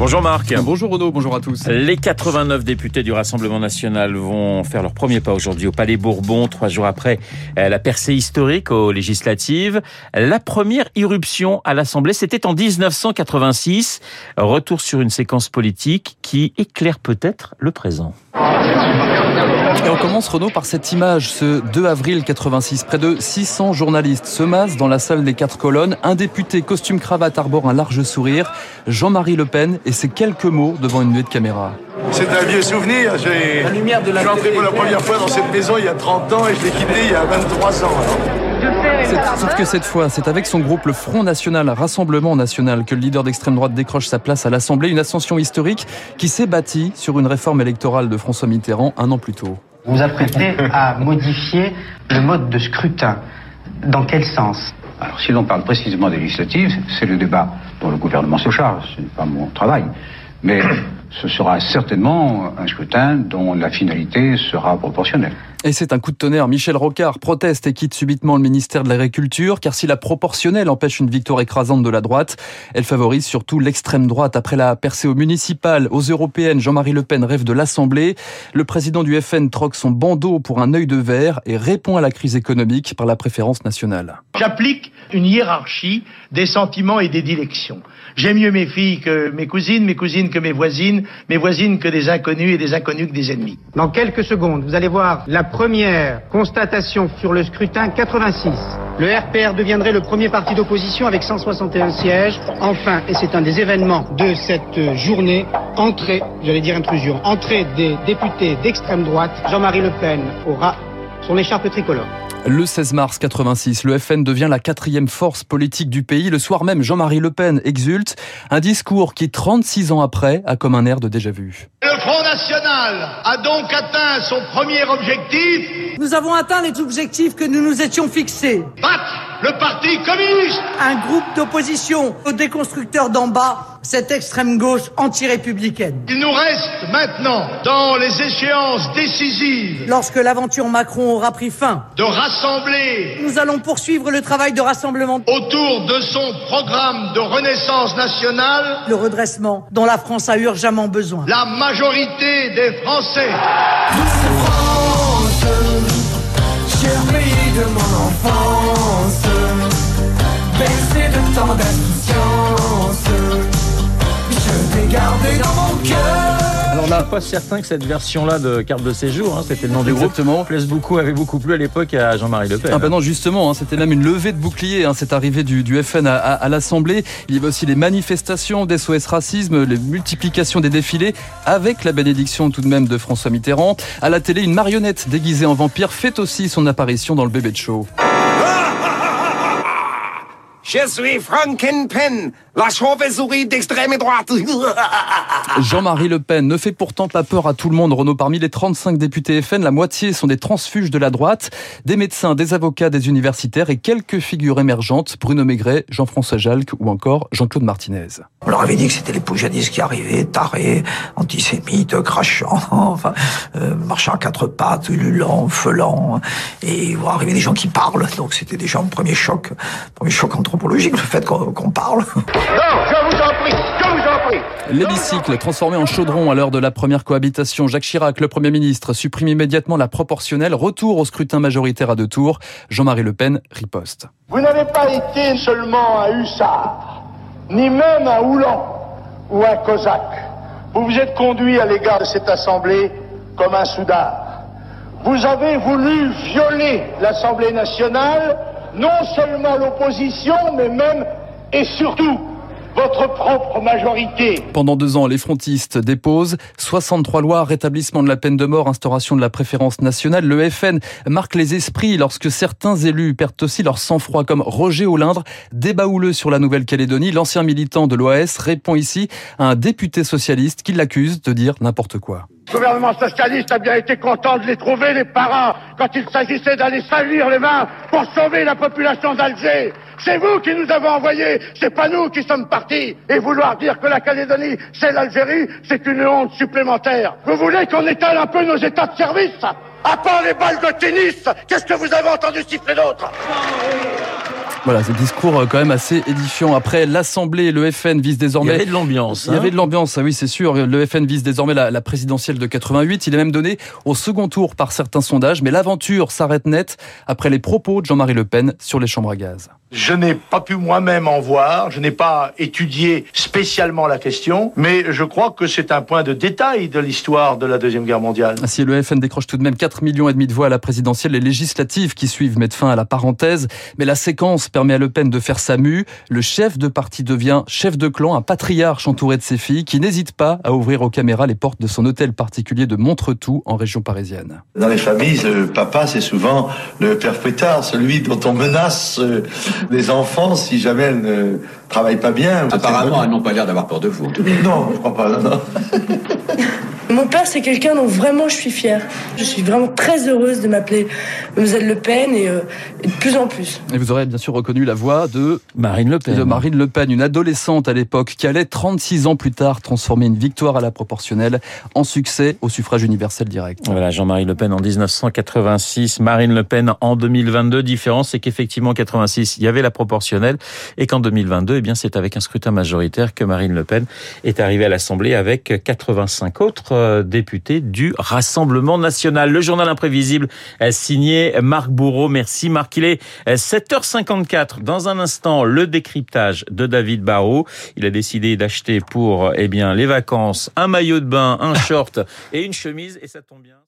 Bonjour Marc. Bonjour Renaud, bonjour à tous. Les 89 députés du Rassemblement national vont faire leur premier pas aujourd'hui au Palais Bourbon, trois jours après euh, la percée historique aux législatives. La première irruption à l'Assemblée, c'était en 1986. Retour sur une séquence politique qui éclaire peut-être le présent. Et on commence Renaud par cette image, ce 2 avril 86. Près de 600 journalistes se massent dans la salle des quatre colonnes. Un député costume cravate arbore un large sourire. Jean-Marie Le Pen et ses quelques mots devant une nuée de caméras. C'est un vieux souvenir. J'ai... La lumière de la Je suis entré pour la première fois dans cette maison il y a 30 ans et je l'ai quitté il y a 23 ans. Sauf que cette fois, c'est avec son groupe le Front National, Rassemblement National, que le leader d'extrême droite décroche sa place à l'Assemblée. Une ascension historique qui s'est bâtie sur une réforme électorale de François Mitterrand un an plus tôt. Vous vous apprêtez à modifier le mode de scrutin. Dans quel sens? Alors, si l'on parle précisément des législatives, c'est le débat dont le gouvernement se charge. Ce n'est pas mon travail. Mais ce sera certainement un scrutin dont la finalité sera proportionnelle. Et c'est un coup de tonnerre. Michel Rocard proteste et quitte subitement le ministère de l'Agriculture, car si la proportionnelle empêche une victoire écrasante de la droite, elle favorise surtout l'extrême droite. Après la percée aux municipales, aux européennes, Jean-Marie Le Pen rêve de l'Assemblée. Le président du FN troque son bandeau pour un œil de verre et répond à la crise économique par la préférence nationale. J'applique une hiérarchie des sentiments et des dilections. J'aime mieux mes filles que mes cousines, mes cousines que mes voisines, mes voisines que des inconnus et des inconnus que des ennemis. Dans quelques secondes, vous allez voir la première constatation sur le scrutin 86. Le RPR deviendrait le premier parti d'opposition avec 161 sièges. Enfin, et c'est un des événements de cette journée, entrée, j'allais dire intrusion, entrée des députés d'extrême droite. Jean-Marie Le Pen aura son écharpe tricolore. Le 16 mars 86, le FN devient la quatrième force politique du pays. Le soir même, Jean-Marie Le Pen exulte. Un discours qui, 36 ans après, a comme un air de déjà-vu. Le Front National a donc atteint son premier objectif. Nous avons atteint les objectifs que nous nous étions fixés. Battre le Parti communiste. Un groupe d'opposition aux déconstructeurs d'en bas, cette extrême gauche anti-républicaine. Il nous reste maintenant, dans les échéances décisives, lorsque l'aventure Macron aura pris fin, de rassembler. Nous allons poursuivre le travail de rassemblement autour de son programme de renaissance nationale, le redressement dont la France a urgemment besoin. La majorité des Français. France, de mon enfance bercé de tant d'insouciance. Je t'ai gardé dans mon cœur. Alors là, pas certain que cette version-là de carte de séjour, hein, c'était le nom du Exactement. groupe, plaise beaucoup, avait beaucoup plu à l'époque à Jean-Marie Le Pen. Ah ben non, justement, hein, c'était même une levée de bouclier, hein, cette arrivée du, du FN à, à, à l'Assemblée. Il y avait aussi les manifestations d'SOS Racisme, les multiplications des défilés, avec la bénédiction tout de même de François Mitterrand. À la télé, une marionnette déguisée en vampire fait aussi son apparition dans le bébé de show. Je suis Frankenpen, la chauve-souris d'extrême droite. Jean-Marie Le Pen ne fait pourtant pas peur à tout le monde. Renaud, parmi les 35 députés FN, la moitié sont des transfuges de la droite, des médecins, des avocats, des universitaires et quelques figures émergentes, Bruno Maigret, Jean-François Jalc ou encore Jean-Claude Martinez. On leur avait dit que c'était les poujadistes qui arrivaient, tarés, antisémites, crachants, enfin, euh, marchant à quatre pattes, ululants, feulants, et vont arriver des gens qui parlent. Donc c'était déjà un premier choc, premier choc anthropologique, le fait qu'on qu parle. Non, je vous en prie, je vous en prie. L'hémicycle transformé en chaudron à l'heure de la première cohabitation. Jacques Chirac, le Premier ministre, supprime immédiatement la proportionnelle. Retour au scrutin majoritaire à deux tours. Jean-Marie Le Pen riposte. Vous n'avez pas été seulement un hussard, ni même un houlan ou un cosaque. Vous vous êtes conduit à l'égard de cette assemblée comme un soudard. Vous avez voulu violer l'Assemblée nationale, non seulement l'opposition, mais même et surtout votre propre majorité. Pendant deux ans, les frontistes déposent 63 lois, rétablissement de la peine de mort, instauration de la préférence nationale. Le FN marque les esprits lorsque certains élus perdent aussi leur sang-froid, comme Roger Olindre, débat houleux sur la Nouvelle-Calédonie. L'ancien militant de l'OAS répond ici à un député socialiste qui l'accuse de dire n'importe quoi. Le gouvernement socialiste a bien été content de les trouver, les parents, quand il s'agissait d'aller salir les mains pour sauver la population d'Alger. C'est vous qui nous avez envoyés, c'est pas nous qui sommes partis. Et vouloir dire que la Calédonie, c'est l'Algérie, c'est une honte supplémentaire. Vous voulez qu'on étale un peu nos états de service? À part les balles de tennis, qu'est-ce que vous avez entendu siffler d'autre? Voilà, ce discours euh, quand même assez édifiant. Après l'Assemblée, le FN vise désormais... Il y avait de l'ambiance. Il y avait hein. de l'ambiance, ah oui c'est sûr. Le FN vise désormais la, la présidentielle de 88. Il est même donné au second tour par certains sondages. Mais l'aventure s'arrête net après les propos de Jean-Marie Le Pen sur les chambres à gaz. Je n'ai pas pu moi-même en voir, je n'ai pas étudié spécialement la question, mais je crois que c'est un point de détail de l'histoire de la Deuxième Guerre mondiale. Si le FN décroche tout de même 4 millions et demi de voix à la présidentielle, les législatives qui suivent mettent fin à la parenthèse, mais la séquence permet à Le Pen de faire sa mue. Le chef de parti devient chef de clan, un patriarche entouré de ses filles qui n'hésite pas à ouvrir aux caméras les portes de son hôtel particulier de Montretout en région parisienne. Dans les familles, le papa c'est souvent le père fouettard, celui dont on menace euh, les enfants si jamais elles ne travaillent pas bien. Apparemment, elles n'ont pas l'air d'avoir peur de vous. Non, je crois pas. Non, non. Mon père, c'est quelqu'un dont vraiment je suis fière. Je suis vraiment très heureuse de m'appeler Mlle Le Pen et, euh, et, de plus en plus. Et vous aurez bien sûr reconnu la voix de Marine Le Pen. De Marine Le Pen, une adolescente à l'époque qui allait 36 ans plus tard transformer une victoire à la proportionnelle en succès au suffrage universel direct. Voilà, Jean-Marie Le Pen en 1986, Marine Le Pen en 2022. Différence, c'est qu'effectivement en 86, il y avait la proportionnelle et qu'en 2022, eh bien, c'est avec un scrutin majoritaire que Marine Le Pen est arrivée à l'Assemblée avec 85 autres député du Rassemblement national. Le journal imprévisible signé Marc Bourreau. Merci Marc. Il est 7h54. Dans un instant, le décryptage de David Barrault. Il a décidé d'acheter pour eh bien les vacances un maillot de bain, un short et une chemise et ça tombe bien.